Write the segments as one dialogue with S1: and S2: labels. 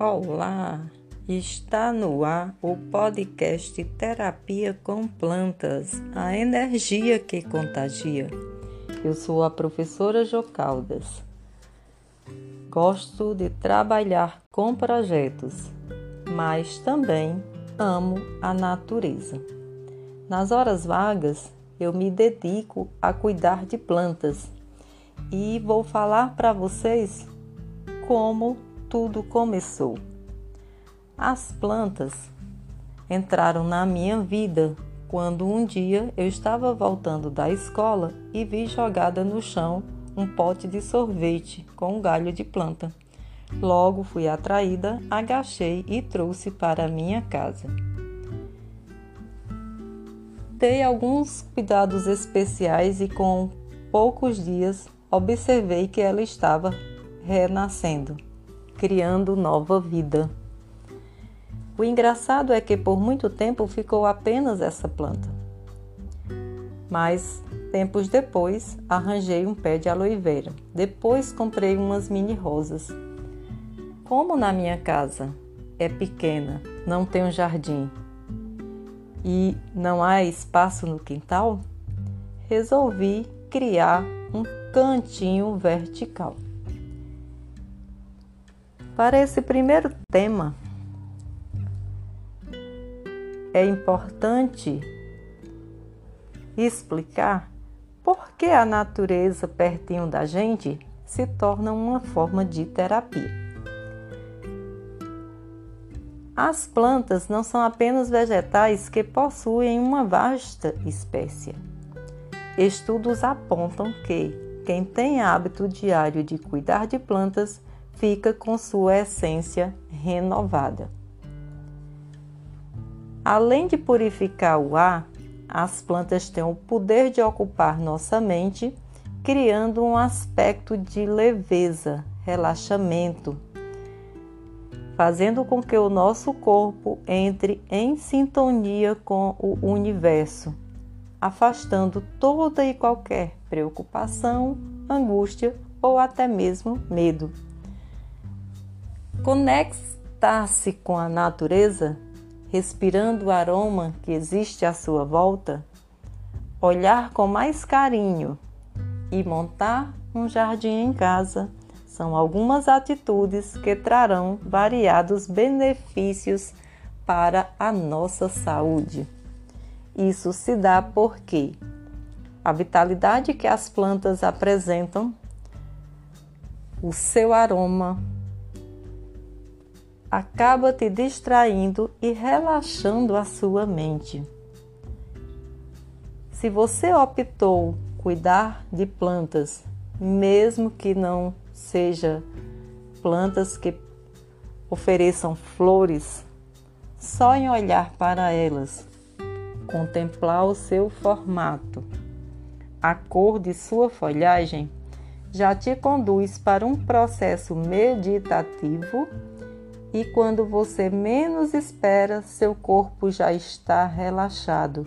S1: Olá! Está no ar o podcast Terapia com Plantas, a energia que contagia. Eu sou a professora Jocaldas. Gosto de trabalhar com projetos, mas também amo a natureza. Nas horas vagas, eu me dedico a cuidar de plantas e vou falar para vocês como tudo começou. As plantas entraram na minha vida quando um dia eu estava voltando da escola e vi jogada no chão um pote de sorvete com um galho de planta. Logo fui atraída, agachei e trouxe para minha casa. Dei alguns cuidados especiais e com poucos dias observei que ela estava renascendo criando nova vida. O engraçado é que por muito tempo ficou apenas essa planta. Mas tempos depois arranjei um pé de aloe vera. Depois comprei umas mini rosas. Como na minha casa é pequena, não tem um jardim e não há espaço no quintal, resolvi criar um cantinho vertical. Para esse primeiro tema, é importante explicar por que a natureza pertinho da gente se torna uma forma de terapia. As plantas não são apenas vegetais que possuem uma vasta espécie. Estudos apontam que quem tem hábito diário de cuidar de plantas fica com sua essência renovada. Além de purificar o ar, as plantas têm o poder de ocupar nossa mente, criando um aspecto de leveza, relaxamento, fazendo com que o nosso corpo entre em sintonia com o universo, afastando toda e qualquer preocupação, angústia ou até mesmo medo. Conectar-se com a natureza, respirando o aroma que existe à sua volta, olhar com mais carinho e montar um jardim em casa são algumas atitudes que trarão variados benefícios para a nossa saúde. Isso se dá porque a vitalidade que as plantas apresentam, o seu aroma, acaba te distraindo e relaxando a sua mente. Se você optou cuidar de plantas, mesmo que não seja plantas que ofereçam flores, só em olhar para elas, contemplar o seu formato, a cor de sua folhagem, já te conduz para um processo meditativo e quando você menos espera, seu corpo já está relaxado.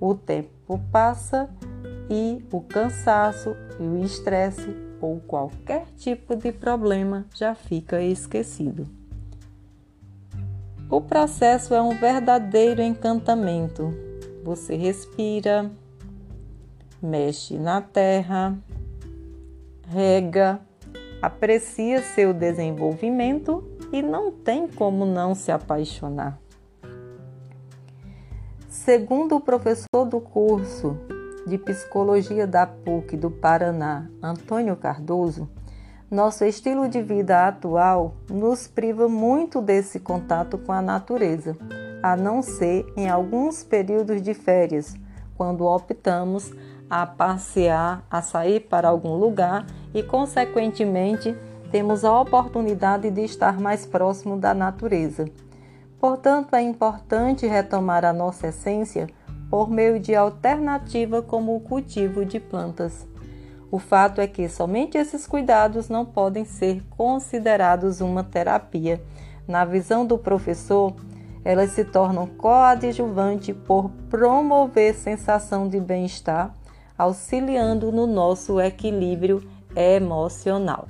S1: O tempo passa e o cansaço e o estresse ou qualquer tipo de problema já fica esquecido. O processo é um verdadeiro encantamento. Você respira, mexe na terra, rega, aprecia seu desenvolvimento e não tem como não se apaixonar. Segundo o professor do curso de Psicologia da PUC do Paraná, Antônio Cardoso, nosso estilo de vida atual nos priva muito desse contato com a natureza, a não ser em alguns períodos de férias, quando optamos a passear, a sair para algum lugar e, consequentemente, temos a oportunidade de estar mais próximo da natureza. Portanto, é importante retomar a nossa essência por meio de alternativa como o cultivo de plantas. O fato é que somente esses cuidados não podem ser considerados uma terapia. Na visão do professor, elas se tornam coadjuvante por promover sensação de bem-estar, auxiliando no nosso equilíbrio emocional.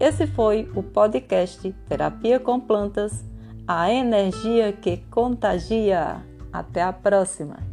S1: Esse foi o podcast Terapia com Plantas, a energia que contagia. Até a próxima!